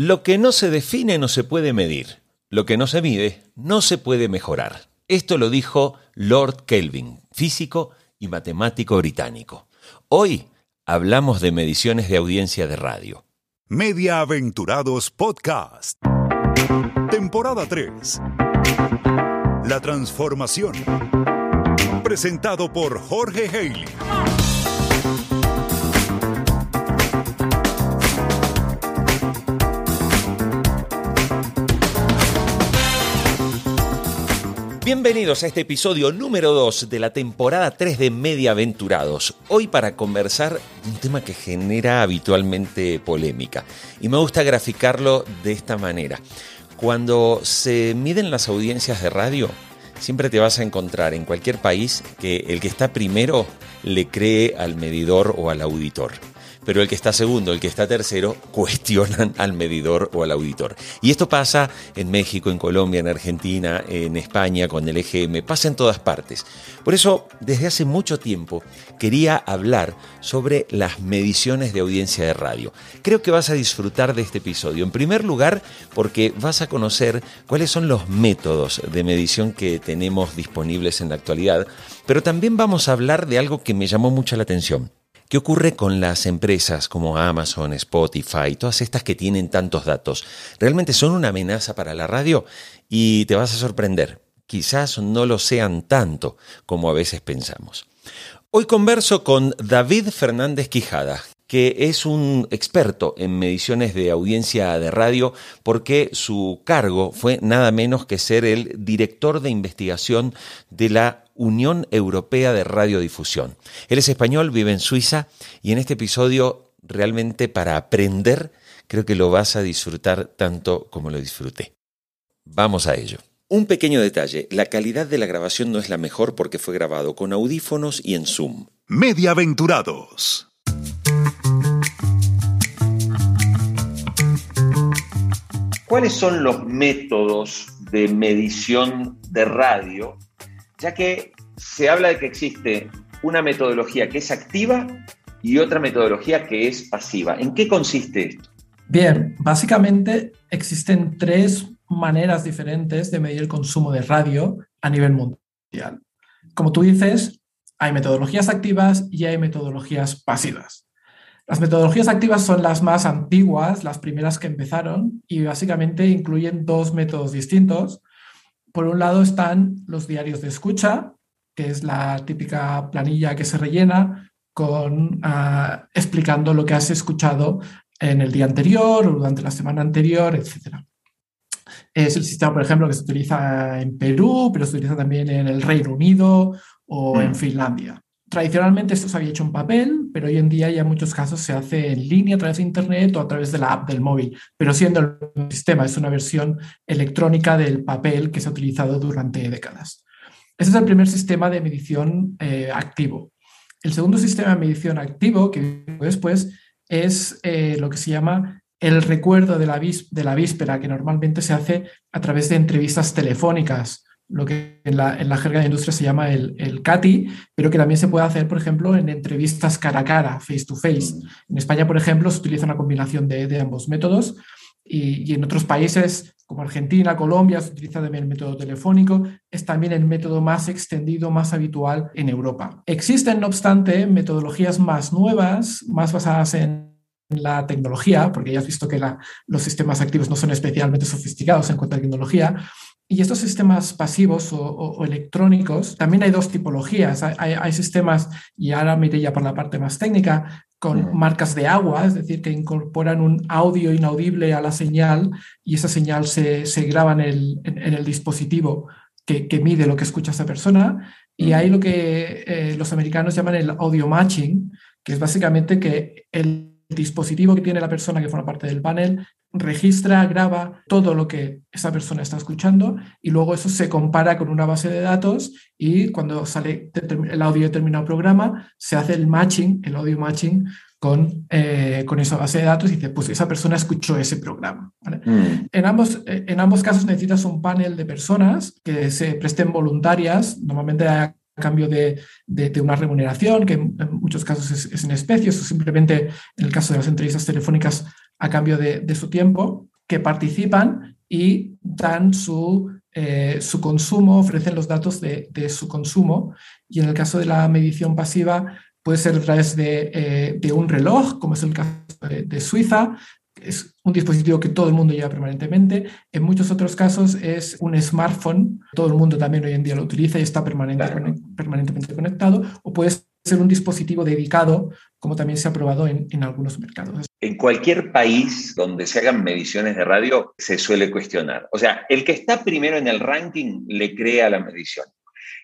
Lo que no se define no se puede medir. Lo que no se mide no se puede mejorar. Esto lo dijo Lord Kelvin, físico y matemático británico. Hoy hablamos de mediciones de audiencia de radio. Media Aventurados Podcast. Temporada 3. La transformación. Presentado por Jorge Haley. Bienvenidos a este episodio número 2 de la temporada 3 de Media Aventurados. Hoy para conversar de un tema que genera habitualmente polémica. Y me gusta graficarlo de esta manera. Cuando se miden las audiencias de radio, siempre te vas a encontrar en cualquier país que el que está primero le cree al medidor o al auditor pero el que está segundo, el que está tercero, cuestionan al medidor o al auditor. Y esto pasa en México, en Colombia, en Argentina, en España, con el EGM, pasa en todas partes. Por eso, desde hace mucho tiempo, quería hablar sobre las mediciones de audiencia de radio. Creo que vas a disfrutar de este episodio. En primer lugar, porque vas a conocer cuáles son los métodos de medición que tenemos disponibles en la actualidad, pero también vamos a hablar de algo que me llamó mucho la atención ¿Qué ocurre con las empresas como Amazon, Spotify, todas estas que tienen tantos datos? ¿Realmente son una amenaza para la radio? Y te vas a sorprender. Quizás no lo sean tanto como a veces pensamos. Hoy converso con David Fernández Quijada, que es un experto en mediciones de audiencia de radio porque su cargo fue nada menos que ser el director de investigación de la Unión Europea de Radiodifusión. Él es español, vive en Suiza y en este episodio realmente para aprender creo que lo vas a disfrutar tanto como lo disfruté. Vamos a ello. Un pequeño detalle, la calidad de la grabación no es la mejor porque fue grabado con audífonos y en Zoom. Mediaventurados. ¿Cuáles son los métodos de medición de radio ya que se habla de que existe una metodología que es activa y otra metodología que es pasiva. ¿En qué consiste esto? Bien, básicamente existen tres maneras diferentes de medir el consumo de radio a nivel mundial. Como tú dices, hay metodologías activas y hay metodologías pasivas. Las metodologías activas son las más antiguas, las primeras que empezaron, y básicamente incluyen dos métodos distintos. Por un lado están los diarios de escucha, que es la típica planilla que se rellena con, ah, explicando lo que has escuchado en el día anterior o durante la semana anterior, etc. Es el sistema, por ejemplo, que se utiliza en Perú, pero se utiliza también en el Reino Unido o en mm. Finlandia. Tradicionalmente esto se había hecho en papel, pero hoy en día ya en muchos casos se hace en línea a través de Internet o a través de la app del móvil, pero siendo el sistema es una versión electrónica del papel que se ha utilizado durante décadas. Ese es el primer sistema de medición eh, activo. El segundo sistema de medición activo que después es eh, lo que se llama el recuerdo de la, de la víspera, que normalmente se hace a través de entrevistas telefónicas lo que en la, en la, jerga de industria se llama el, el, CATI, pero que también se puede hacer, por ejemplo, en entrevistas cara a cara, face to face. En España, por ejemplo, se utiliza una combinación de, de ambos métodos y, en otros países como Argentina, Colombia, se utiliza también el método telefónico. Es también el método más extendido, más habitual en Europa. Existen, no obstante, metodologías más nuevas, más basadas en la tecnología, porque ya has visto que los sistemas activos no son especialmente sofisticados en cuanto a tecnología, y estos sistemas pasivos o, electrónicos, también hay dos tipologías. Hay, sistemas, y ahora me iré ya por la parte más técnica, con marcas de agua, es decir, que incorporan un audio inaudible a la señal y esa señal se, se graba en el, en, el dispositivo que, que, mide lo que escucha esa persona. Y hay lo que eh, los americanos llaman el audio matching, que es básicamente que el dispositivo que tiene la persona que forma parte del panel registra, graba todo lo que esa persona está escuchando y luego eso se compara con una base de datos y cuando sale el audio de determinado programa se hace el matching, el audio matching con, eh, con esa base de datos y dice, pues esa persona escuchó ese programa. Mm. En, ambos, eh, en ambos casos necesitas un panel de personas que se presten voluntarias, normalmente a cambio de, de, una remuneración, que en, muchos casos es, es en especies o simplemente en el caso de las entrevistas telefónicas a cambio de, su tiempo. que participan y dan su, eh, su consumo, ofrecen los datos de, su consumo. Y en el caso de la medición pasiva, puede ser a través de, eh, de un reloj, como es el caso de, Suiza, es un dispositivo que todo el mundo lleva permanentemente. En muchos otros casos es un smartphone, todo el mundo también hoy en día lo utiliza y está permanentemente conectado, o puede ser un dispositivo dedicado, como también se ha probado en, algunos mercados. En cualquier país donde se hagan mediciones de radio, se suele cuestionar. O sea, el que está primero en el ranking le crea la medición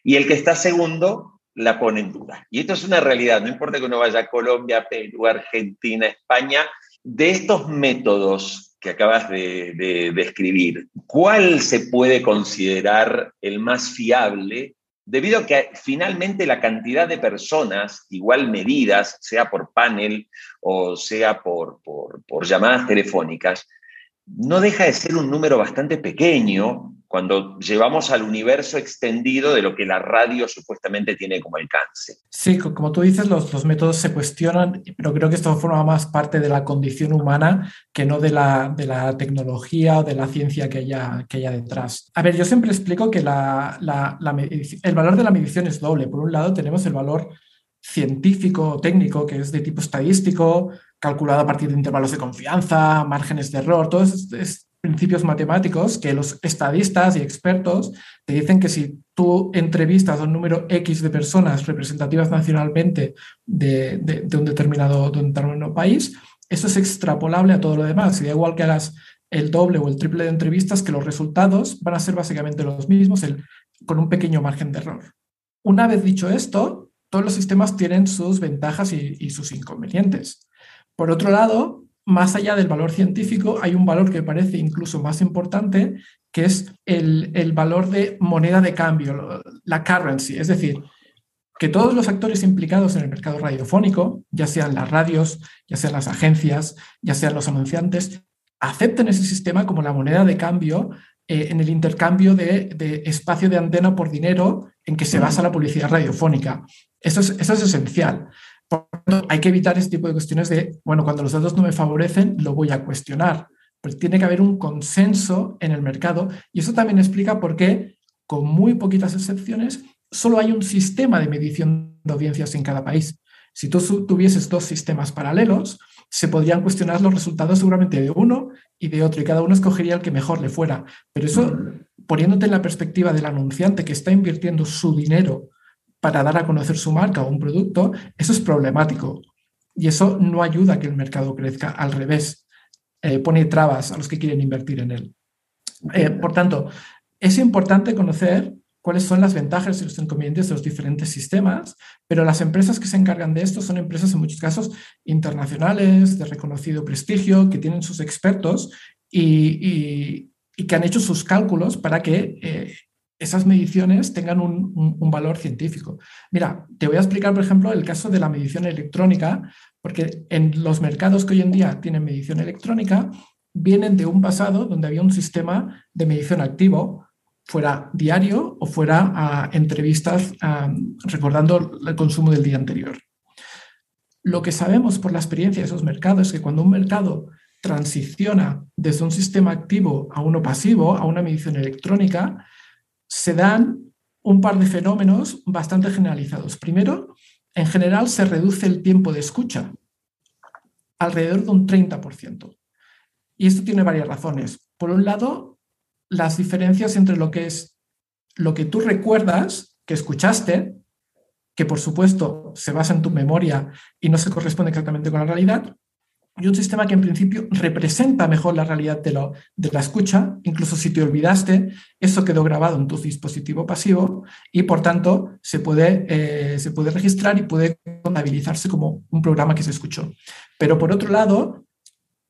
y el que está segundo la pone en duda. Y esto es una realidad, no importa que uno vaya a Colombia, Perú, Argentina, España, de estos métodos que acabas de, describir, ¿cuál se puede considerar el más fiable debido a que finalmente la cantidad de personas igual medidas, sea por panel o sea por, por, llamadas telefónicas, no deja de ser un número bastante pequeño cuando llevamos al universo extendido de lo que la radio supuestamente tiene como alcance. Sí, como tú dices, los, los métodos se cuestionan, pero creo que esto forma más parte de la condición humana que no de la, de la tecnología o de la ciencia que haya, que haya detrás. A ver, yo siempre explico que la, la, el valor de la medición es doble. Por un lado, tenemos el valor científico, técnico, que es de tipo estadístico, calculado a partir de intervalos de confianza, márgenes de error, todo eso es, principios matemáticos que los estadistas y expertos te dicen que si tú entrevistas a un número X de personas representativas nacionalmente de, un, determinado, de un determinado país, eso es extrapolable a todo lo demás. Y da igual que hagas el doble o el triple de entrevistas, que los resultados van a ser básicamente los mismos el, con un pequeño margen de error. Una vez dicho esto, todos los sistemas tienen sus ventajas y sus inconvenientes. Por otro lado, más allá del valor científico, hay un valor que parece incluso más importante, que es el, valor de moneda de cambio, la currency. Es decir, que todos los actores implicados en el mercado radiofónico, ya sean las radios, ya sean las agencias, ya sean los anunciantes, acepten ese sistema como la moneda de cambio eh, en el intercambio de, espacio de antena por dinero en que se basa la publicidad radiofónica. Eso es, eso es esencial hay que evitar ese tipo de cuestiones de, bueno, cuando los datos no me favorecen, lo voy a cuestionar. Pero tiene que haber un consenso en el mercado y eso también explica por qué, con muy poquitas excepciones, solo hay un sistema de medición de audiencias en cada país. Si tú tuvieses dos sistemas paralelos, se podrían cuestionar los resultados seguramente de uno y de otro, y cada uno escogería el que mejor le fuera. Pero eso, poniéndote en la perspectiva del anunciante que está invirtiendo su dinero para dar a conocer su marca o un producto, eso es problemático. Y eso no ayuda a que el mercado crezca, al revés, eh, pone trabas a los que quieren invertir en él. Eh, por tanto, es importante conocer cuáles son las ventajas y los inconvenientes de los diferentes sistemas, pero las empresas que se encargan de esto son empresas en muchos casos internacionales, de reconocido prestigio, que tienen sus expertos y, que han hecho sus cálculos para que eh, esas mediciones tengan un, valor científico. Mira, te voy a explicar, por ejemplo, el caso de la medición electrónica, porque en los mercados que hoy en día tienen medición electrónica, vienen de un pasado donde había un sistema de medición activo, fuera diario o fuera a entrevistas recordando el consumo del día anterior. Lo que sabemos por la experiencia de esos mercados es que cuando un mercado transiciona desde un sistema activo a uno pasivo, a una medición electrónica, se dan un par de fenómenos bastante generalizados. Primero, en general se reduce el tiempo de escucha alrededor de un 30%. Y esto tiene varias razones. Por un lado, las diferencias entre lo que es lo que tú recuerdas que escuchaste, que por supuesto se basa en tu memoria y no se corresponde exactamente con la realidad, y un sistema que en principio representa mejor la realidad de, lo, de la escucha, incluso si te olvidaste, eso quedó grabado en tu dispositivo pasivo y por tanto se puede, eh, se puede registrar y puede contabilizarse como un programa que se escuchó. Pero por otro lado,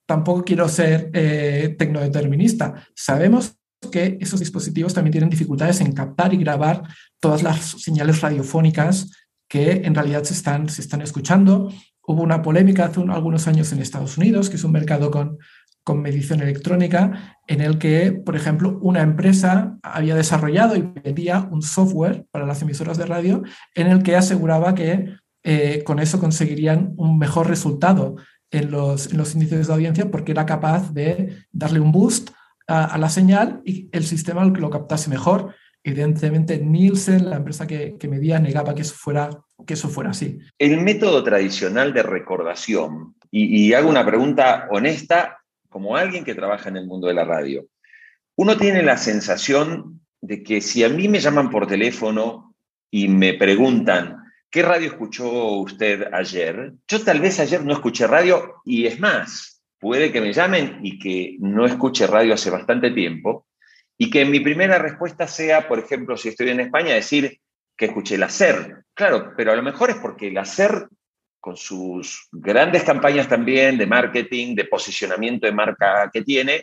tampoco quiero ser eh, tecnodeterminista. Sabemos que esos dispositivos también tienen dificultades en captar y grabar todas las señales radiofónicas que en realidad se están, se están escuchando Hubo una polémica hace algunos años en Estados Unidos, que es un mercado con, con medición electrónica, en el que, por ejemplo, una empresa había desarrollado y vendía un software para las emisoras de radio en el que aseguraba que eh, con eso conseguirían un mejor resultado en los, en los índices de audiencia porque era capaz de darle un boost a, la señal y el sistema lo captase mejor. Evidentemente, Nielsen, la empresa que, que medía, negaba que eso, fuera, que eso fuera así. El método tradicional de recordación, y, y hago una pregunta honesta como alguien que trabaja en el mundo de la radio, uno tiene la sensación de que si a mí me llaman por teléfono y me preguntan, ¿qué radio escuchó usted ayer? Yo tal vez ayer no escuché radio y es más, puede que me llamen y que no escuche radio hace bastante tiempo y que mi primera respuesta sea, por ejemplo, si estoy en España, decir que escuché el SER. Claro, pero a lo mejor es porque el SER, con sus grandes campañas también de marketing, de posicionamiento de marca que tiene,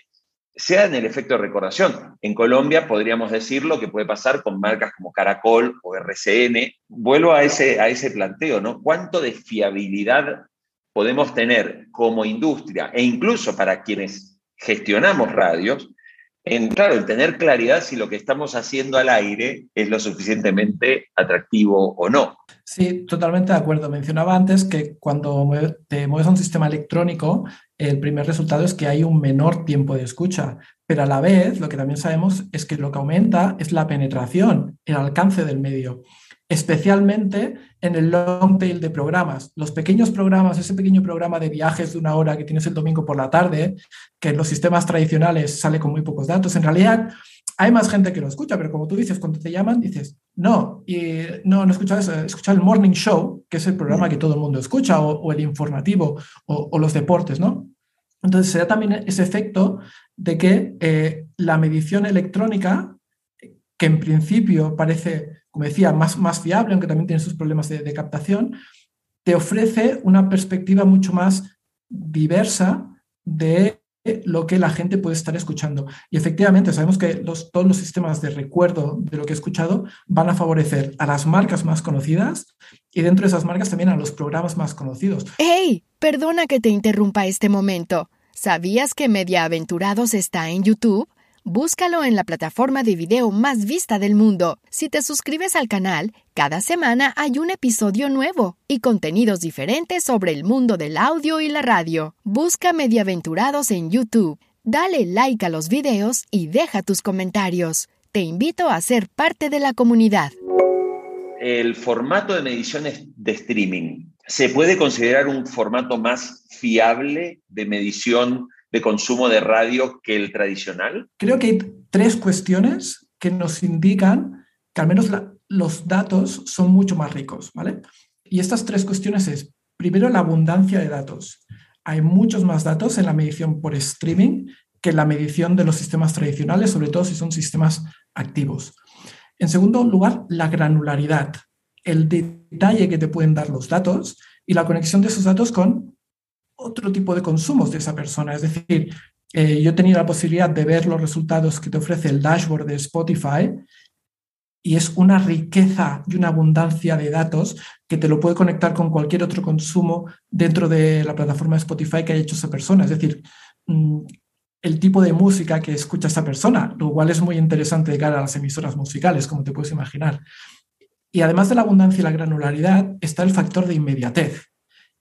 sea en el efecto de recordación. En Colombia podríamos decir lo que puede pasar con marcas como Caracol o RCN. Vuelvo a ese, a ese planteo, ¿no? ¿Cuánto de fiabilidad podemos tener como industria e incluso para quienes gestionamos radios, en, claro, en tener claridad si lo que estamos haciendo al aire es lo suficientemente atractivo o no. Sí, totalmente de acuerdo. Mencionaba antes que cuando te mueves a un sistema electrónico, el primer resultado es que hay un menor tiempo de escucha, pero a la vez lo que también sabemos es que lo que aumenta es la penetración, el alcance del medio especialmente en el long tail de programas. Los pequeños programas, ese pequeño programa de viajes de una hora que tienes el domingo por la tarde, que en los sistemas tradicionales sale con muy pocos datos, en realidad hay más gente que lo escucha, pero como tú dices, cuando te llaman, dices, no, y no, no escuchas, escuchar el morning show, que es el programa que todo el mundo escucha, o, el informativo, o, los deportes, ¿no? Entonces se da también ese efecto de que eh, la medición electrónica, que en principio parece como decía, más, más fiable, aunque también tiene sus problemas de, captación, te ofrece una perspectiva mucho más diversa de lo que la gente puede estar escuchando. Y efectivamente, sabemos que todos los sistemas de recuerdo de lo que he escuchado van a favorecer a las marcas más conocidas y dentro de esas marcas también a los programas más conocidos. ¡Hey! Perdona que te interrumpa este momento. ¿Sabías que Media Aventurados está en YouTube? Búscalo en la plataforma de video más vista del mundo. Si te suscribes al canal, cada semana hay un episodio nuevo y contenidos diferentes sobre el mundo del audio y la radio. Busca Mediaventurados en YouTube. Dale like a los videos y deja tus comentarios. Te invito a ser parte de la comunidad. El formato de mediciones de streaming, ¿se puede considerar un formato más fiable de medición de consumo de radio que el tradicional? Creo que hay tres cuestiones que nos indican que al menos los datos son mucho más ricos, ¿vale? Y estas tres cuestiones es, primero, la abundancia de datos. Hay muchos más datos en la medición por streaming que en la medición de los sistemas tradicionales, sobre todo si son sistemas activos. En segundo lugar, la granularidad, el detalle que te pueden dar los datos y la conexión de esos datos con otro tipo de consumos de esa persona. Es decir, eh, yo he tenido la posibilidad de ver los resultados que te ofrece el dashboard de Spotify y es una riqueza y una abundancia de datos que te lo puede conectar con cualquier otro consumo dentro de la plataforma de Spotify que haya hecho esa persona. Es decir, mm, el tipo de música que escucha esa persona, lo cual es muy interesante de cara a las emisoras musicales, como te puedes imaginar. Y además de la abundancia y la granularidad, está el factor de inmediatez.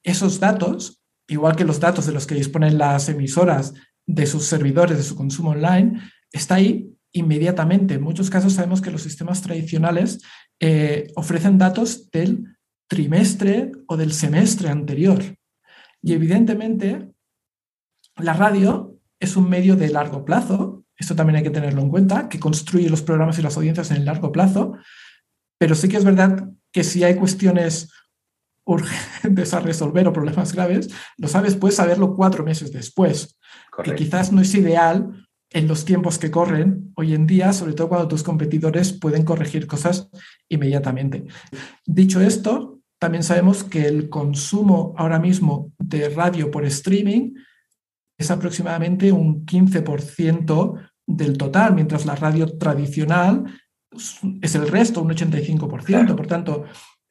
Esos datos igual que los datos de los que disponen las emisoras de sus servidores, de su consumo online, está ahí inmediatamente. En muchos casos sabemos que los sistemas tradicionales eh, ofrecen datos del trimestre o del semestre anterior. Y evidentemente, la radio es un medio de largo plazo, esto también hay que tenerlo en cuenta, que construye los programas y las audiencias en el largo plazo, pero sí que es verdad que si hay cuestiones urgentes a resolver o problemas graves, lo sabes, puedes saberlo cuatro meses después, que quizás no es ideal en los tiempos que corren hoy en día, sobre todo cuando tus competidores pueden corregir cosas inmediatamente. Dicho esto, también sabemos que el consumo ahora mismo de radio por streaming es aproximadamente un 15% del total, mientras la radio tradicional es el resto, un 85%. Por tanto,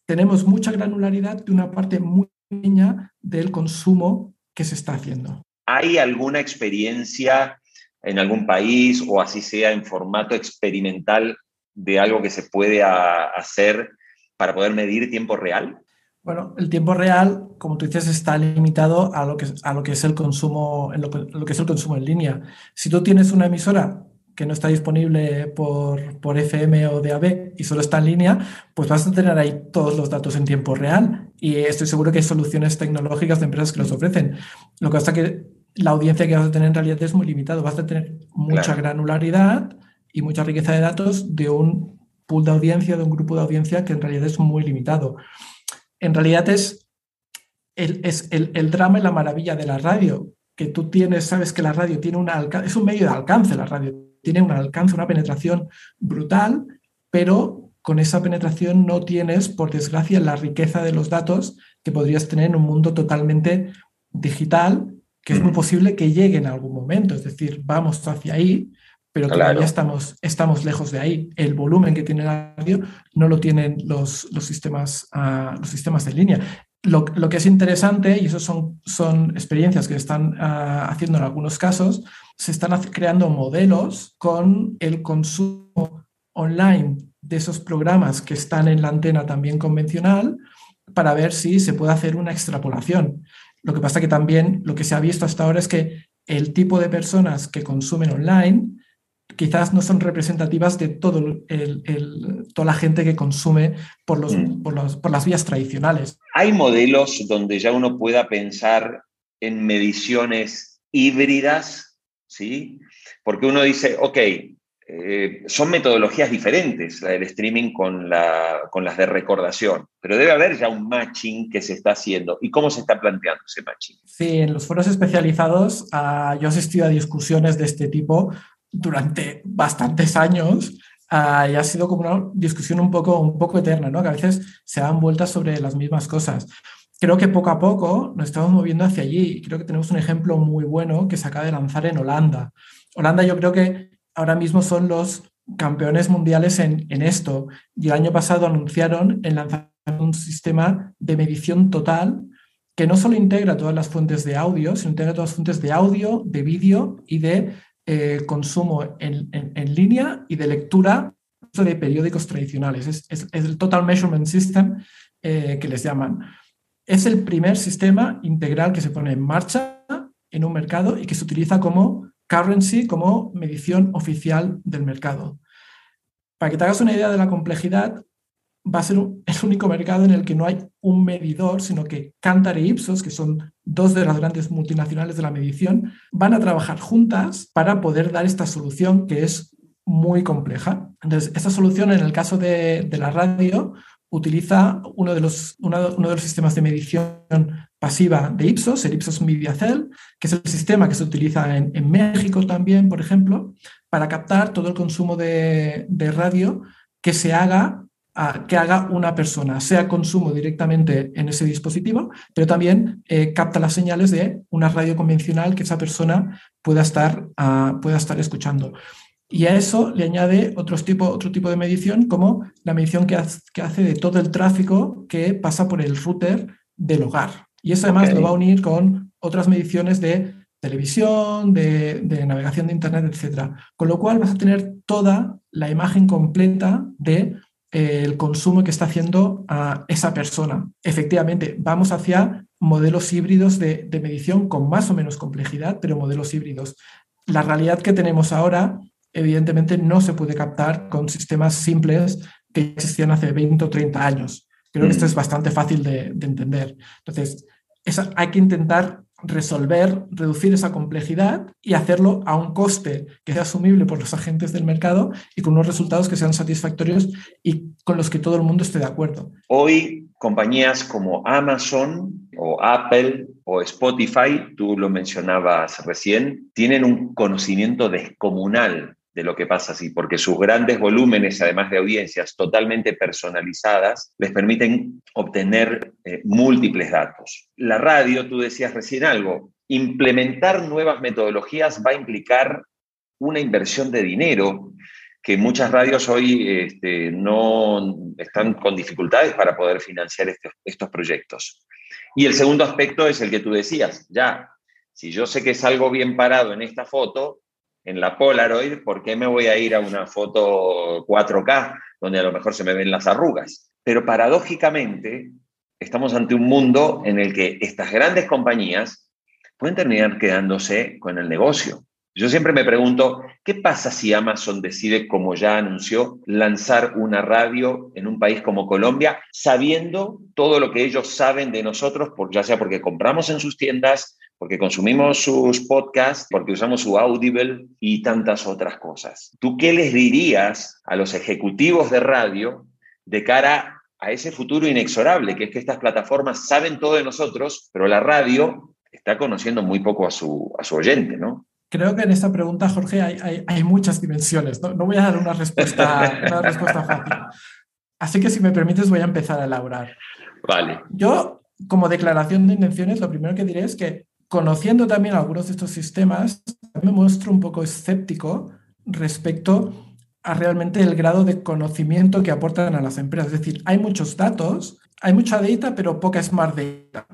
tenemos mucha granularidad de una parte muy pequeña del consumo que se está haciendo. ¿Hay alguna experiencia en algún país o así sea en formato experimental de algo que se puede hacer para poder medir tiempo real? Bueno, el tiempo real, como tú dices, está limitado a lo que, a lo que es el consumo, en lo, que es el consumo en línea. Si tú tienes una emisora que no está disponible por, por, FM o DAB y solo está en línea, pues vas a tener ahí todos los datos en tiempo real. Y estoy seguro que hay soluciones tecnológicas de empresas que los ofrecen. Lo que pasa es que la audiencia que vas a tener en realidad es muy limitado. Vas a tener mucha granularidad y mucha riqueza de datos de un pool de audiencia, de un grupo de audiencia que en realidad es muy limitado en realidad es el, es el, drama y la maravilla de la radio, que tú tienes, sabes que la radio tiene un es un medio de alcance, la radio tiene un alcance, una penetración brutal, pero con esa penetración no tienes, por desgracia, la riqueza de los datos que podrías tener en un mundo totalmente digital, que es muy posible que llegue en algún momento, es decir, vamos hacia ahí, pero todavía estamos, estamos lejos de ahí. El volumen que tiene la radio no lo tienen los, los sistemas, uh, los sistemas en línea. Lo, que es interesante, y eso son, son experiencias que están uh, haciendo en algunos casos, se están creando modelos con el consumo online de esos programas que están en la antena también convencional para ver si se puede hacer una extrapolación. Lo que pasa que también lo que se ha visto hasta ahora es que el tipo de personas que consumen online quizás no son representativas de todo el, toda la gente que consume por, los, mm. por, las vías tradicionales. ¿Hay modelos donde ya uno pueda pensar en mediciones híbridas? ¿sí? Porque uno dice, ok, eh, son metodologías diferentes, la del streaming con, la, con las de recordación, pero debe haber ya un matching que se está haciendo. ¿Y cómo se está planteando ese matching? Sí, en los foros especializados uh, yo he asistido a discusiones de este tipo durante bastantes años uh, y ha sido como una discusión un poco, un poco eterna, ¿no? que a veces se dan vueltas sobre las mismas cosas. Creo que poco a poco nos estamos moviendo hacia allí creo que tenemos un ejemplo muy bueno que se acaba de lanzar en Holanda. Holanda yo creo que ahora mismo son los campeones mundiales en, en esto y el año pasado anunciaron el de un sistema de medición total que no solo integra todas las fuentes de audio, sino integra todas las fuentes de audio, de vídeo y de eh, consumo en, línea y de lectura de periódicos tradicionales. Es, el Total Measurement System eh, que les llaman. Es el primer sistema integral que se pone en marcha en un mercado y que se utiliza como currency, como medición oficial del mercado. Para que te hagas una idea de la complejidad, va a ser el único mercado en el que no hay un medidor, sino que Kantar e Ipsos, que son dos de las grandes multinacionales de la medición, van a trabajar juntas para poder dar esta solución que es muy compleja. Entonces, esta solución en el caso de, la radio utiliza uno de, los, uno, de los sistemas de medición pasiva de Ipsos, el Ipsos Media Cell, que es el sistema que se utiliza en, México también, por ejemplo, para captar todo el consumo de, de radio que se haga que haga una persona, sea consumo directamente en ese dispositivo, pero también eh, capta las señales de una radio convencional que esa persona pueda estar, uh, pueda estar escuchando. Y a eso le añade otro tipo, otro tipo de medición, como la medición que, que hace de todo el tráfico que pasa por el router del hogar. Y eso además lo va a unir con otras mediciones de televisión, de, de, navegación de Internet, etc. Con lo cual vas a tener toda la imagen completa de el consumo que está haciendo a esa persona. Efectivamente, vamos hacia modelos híbridos de, medición con más o menos complejidad, pero modelos híbridos. La realidad que tenemos ahora, evidentemente, no se puede captar con sistemas simples que existían hace 20 o 30 años. Creo que esto es bastante fácil de, entender. Entonces, hay que intentar resolver, reducir esa complejidad y hacerlo a un coste que sea asumible por los agentes del mercado y con unos resultados que sean satisfactorios y con los que todo el mundo esté de acuerdo. Hoy compañías como Amazon o Apple o Spotify, tú lo mencionabas recién, tienen un conocimiento descomunal de lo que pasa así, porque sus grandes volúmenes, además de audiencias totalmente personalizadas, les permiten obtener eh, múltiples datos. La radio, tú decías recién algo, implementar nuevas metodologías va a implicar una inversión de dinero que muchas radios hoy este, no están con dificultades para poder financiar estos, estos proyectos. Y el segundo aspecto es el que tú decías, ya, si yo sé que es algo bien parado en esta foto, en la Polaroid, ¿por qué me voy a ir a una foto 4K donde a lo mejor se me ven las arrugas? Pero paradójicamente, estamos ante un mundo en el que estas grandes compañías pueden terminar quedándose con el negocio. Yo siempre me pregunto, ¿qué pasa si Amazon decide, como ya anunció, lanzar una radio en un país como Colombia, sabiendo todo lo que ellos saben de nosotros, por, ya sea porque compramos en sus tiendas, porque consumimos sus podcasts, porque usamos su Audible y tantas otras cosas? ¿Tú qué les dirías a los ejecutivos de radio de cara a ese futuro inexorable, que es que estas plataformas saben todo de nosotros, pero la radio está conociendo muy poco a su, a su oyente, ¿no? Creo que en esta pregunta, Jorge, hay, hay, muchas dimensiones. ¿no? voy a dar una respuesta, una respuesta fácil. Así que si me permites, voy a empezar a elaborar. Vale. Yo, como declaración de intenciones, lo primero que diré es que conociendo también algunos de estos sistemas, me muestro un poco escéptico respecto a realmente el grado de conocimiento que aportan a las empresas. Es decir, hay muchos datos, hay mucha data, pero poca smart data.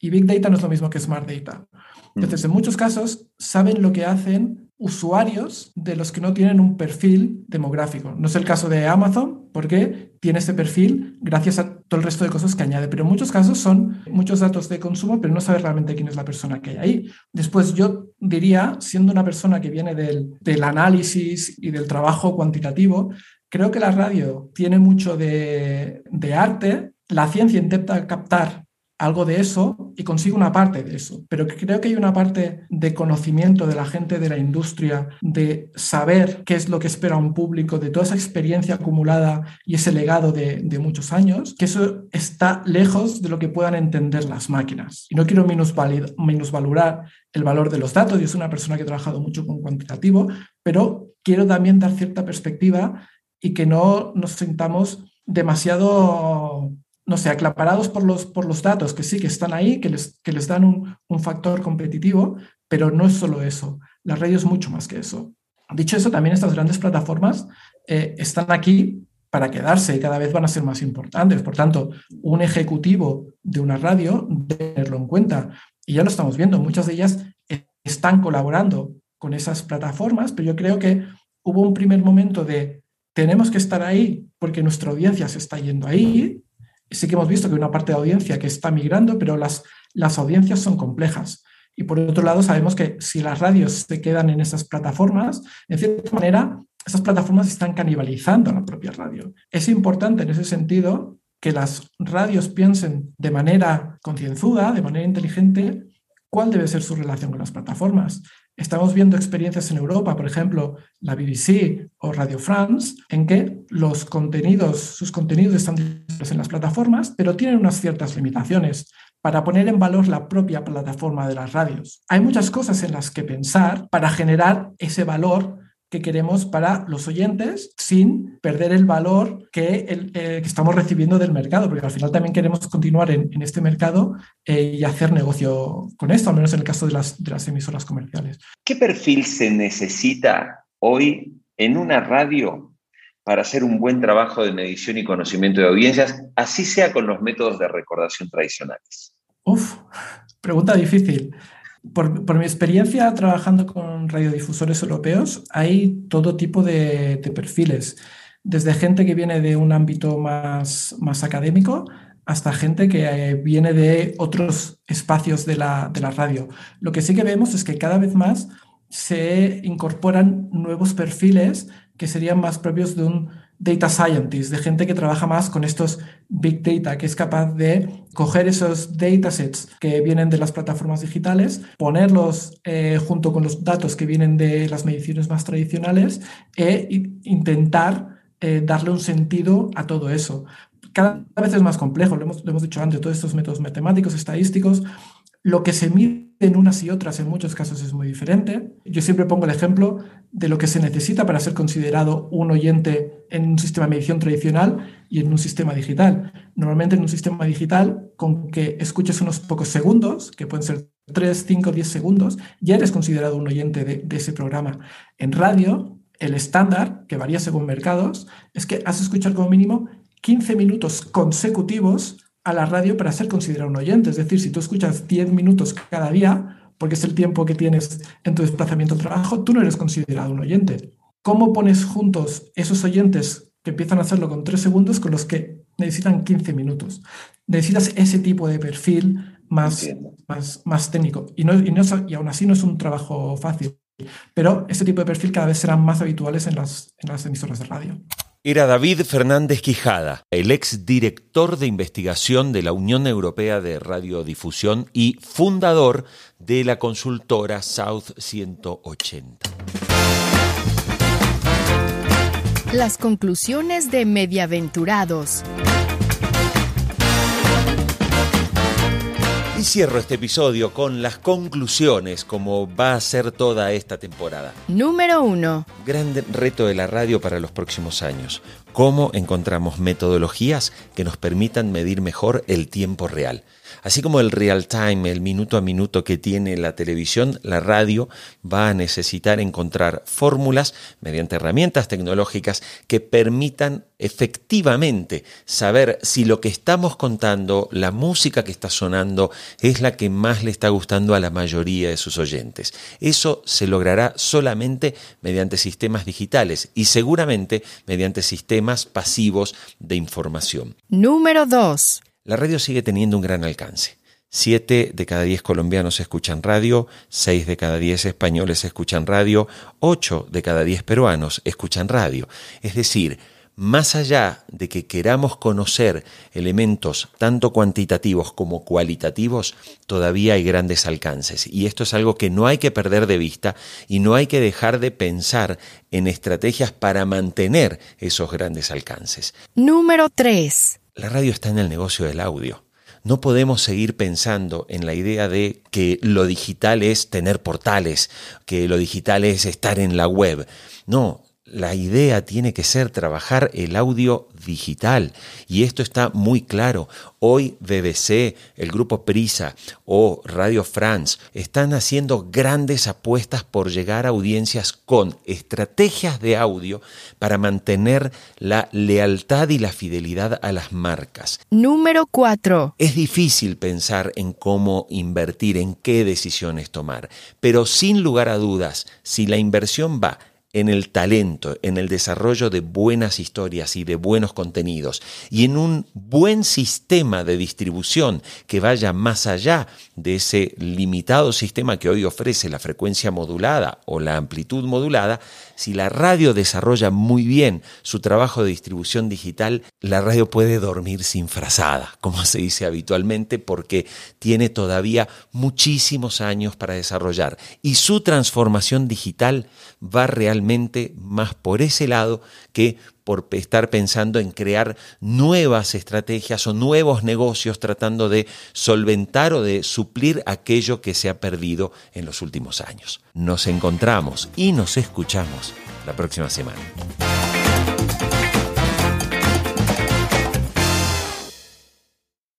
Y big data no es lo mismo que smart data. Entonces, en muchos casos, saben lo que hacen usuarios de los que no tienen un perfil demográfico. No es el caso de Amazon, porque tiene ese perfil gracias a todo el resto de cosas que añade. Pero en muchos casos son muchos datos de consumo, pero no sabe realmente quién es la persona que hay ahí. Después, yo diría, siendo una persona que viene del, del análisis y del trabajo cuantitativo, creo que la radio tiene mucho de, de arte. La ciencia intenta captar algo de eso y consigo una parte de eso. Pero creo que hay una parte de conocimiento de la gente de la industria, de saber qué es lo que espera un público, de toda esa experiencia acumulada y ese legado de, muchos años, que eso está lejos de lo que puedan entender las máquinas. Y no quiero minusvalorar el valor de los datos. Yo soy una persona que ha trabajado mucho con cuantitativo, pero quiero también dar cierta perspectiva y que no nos sintamos demasiado no sé, aclaparados por los, por los datos que sí que están ahí, que les, que les dan un, factor competitivo, pero no es solo eso. La radio es mucho más que eso. Dicho eso, también estas grandes plataformas eh, están aquí para quedarse y cada vez van a ser más importantes. Por tanto, un ejecutivo de una radio debe tenerlo en cuenta. Y ya lo estamos viendo, muchas de ellas están colaborando con esas plataformas, pero yo creo que hubo un primer momento de tenemos que estar ahí porque nuestra audiencia se está yendo ahí sí que hemos visto que hay una parte de audiencia que está migrando, pero las, las audiencias son complejas. Y por otro lado, sabemos que si las radios se quedan en esas plataformas, en cierta manera, esas plataformas están canibalizando a la propia radio. Es importante en ese sentido que las radios piensen de manera concienzuda, de manera inteligente, cuál debe ser su relación con las plataformas. Estamos viendo experiencias en Europa, por ejemplo, la BBC o Radio France, en que los contenidos, sus contenidos están en las plataformas, pero tienen unas ciertas limitaciones para poner en valor la propia plataforma de las radios. Hay muchas cosas en las que pensar para generar ese valor que queremos para los oyentes sin perder el valor que, el, eh, que estamos recibiendo del mercado, porque al final también queremos continuar en, en este mercado eh, y hacer negocio con esto, al menos en el caso de las, de las emisoras comerciales. ¿Qué perfil se necesita hoy en una radio para hacer un buen trabajo de medición y conocimiento de audiencias, así sea con los métodos de recordación tradicionales? Uf, pregunta difícil. Por, mi experiencia trabajando con radiodifusores europeos, hay todo tipo de, perfiles, desde gente que viene de un ámbito más, más académico hasta gente que eh, viene de otros espacios de la, de la radio. Lo que sí que vemos es que cada vez más se incorporan nuevos perfiles que serían más propios de un data scientist, de gente que trabaja más con estos big data, que es capaz de coger esos datasets que vienen de las plataformas digitales, ponerlos eh, junto con los datos que vienen de las mediciones más tradicionales e intentar eh, darle un sentido a todo eso. Cada vez es más complejo, lo hemos, lo hemos dicho antes, todos estos métodos matemáticos, estadísticos, lo que se mide en unas y otras en muchos casos es muy diferente. Yo siempre pongo el ejemplo de lo que se necesita para ser considerado un oyente en un sistema de medición tradicional y en un sistema digital. Normalmente en un sistema digital, con que escuches unos pocos segundos, que pueden ser 3, 5, 10 segundos, ya eres considerado un oyente de, ese programa. En radio, el estándar, que varía según mercados, es que has de escuchar como mínimo 15 minutos consecutivos a la radio para ser considerado un oyente. Es decir, si tú escuchas 10 minutos cada día, porque es el tiempo que tienes en tu desplazamiento al trabajo, tú no eres considerado un oyente. ¿Cómo pones juntos esos oyentes que empiezan a hacerlo con 3 segundos con los que necesitan 15 minutos? necesitas ese tipo de perfil más, más, más, técnico. Y, no, y, no, y, aún así no es un trabajo fácil, pero este tipo de perfil cada vez serán más habituales en las, en las emisoras de radio. Era David Fernández Quijada, el ex director de investigación de la Unión Europea de Radiodifusión y fundador de la consultora South 180. Las conclusiones de Mediaventurados. Y cierro este episodio con las conclusiones, como va a ser toda esta temporada. Número uno. Gran reto de la radio para los próximos años. ¿Cómo encontramos metodologías que nos permitan medir mejor el tiempo real? Así como el real time, el minuto a minuto que tiene la televisión, la radio va a necesitar encontrar fórmulas mediante herramientas tecnológicas que permitan efectivamente saber si lo que estamos contando, la música que está sonando, es la que más le está gustando a la mayoría de sus oyentes. Eso se logrará solamente mediante sistemas digitales y seguramente mediante sistemas pasivos de información. Número 2. La radio sigue teniendo un gran alcance. Siete de cada diez colombianos escuchan radio, seis de cada diez españoles escuchan radio, ocho de cada diez peruanos escuchan radio. Es decir, más allá de que queramos conocer elementos tanto cuantitativos como cualitativos, todavía hay grandes alcances. Y esto es algo que no hay que perder de vista y no hay que dejar de pensar en estrategias para mantener esos grandes alcances. Número 3. La radio está en el negocio del audio. No podemos seguir pensando en la idea de que lo digital es tener portales, que lo digital es estar en la web. No, la idea tiene que ser trabajar el audio digital y esto está muy claro. Hoy BBC, el grupo Prisa o Radio France están haciendo grandes apuestas por llegar a audiencias con estrategias de audio para mantener la lealtad y la fidelidad a las marcas. Número 4. Es difícil pensar en cómo invertir, en qué decisiones tomar, pero sin lugar a dudas, si la inversión va en el talento, en el desarrollo de buenas historias y de buenos contenidos y en un buen sistema de distribución que vaya más allá de ese limitado sistema que hoy ofrece la frecuencia modulada o la amplitud modulada, si la radio desarrolla muy bien su trabajo de distribución digital, la radio puede dormir sin frazada, como se dice habitualmente, porque tiene todavía muchísimos años para desarrollar y su transformación digital va más por ese lado que por estar pensando en crear nuevas estrategias o nuevos negocios tratando de solventar o de suplir aquello que se ha perdido en los últimos años. Nos encontramos y nos escuchamos la próxima semana.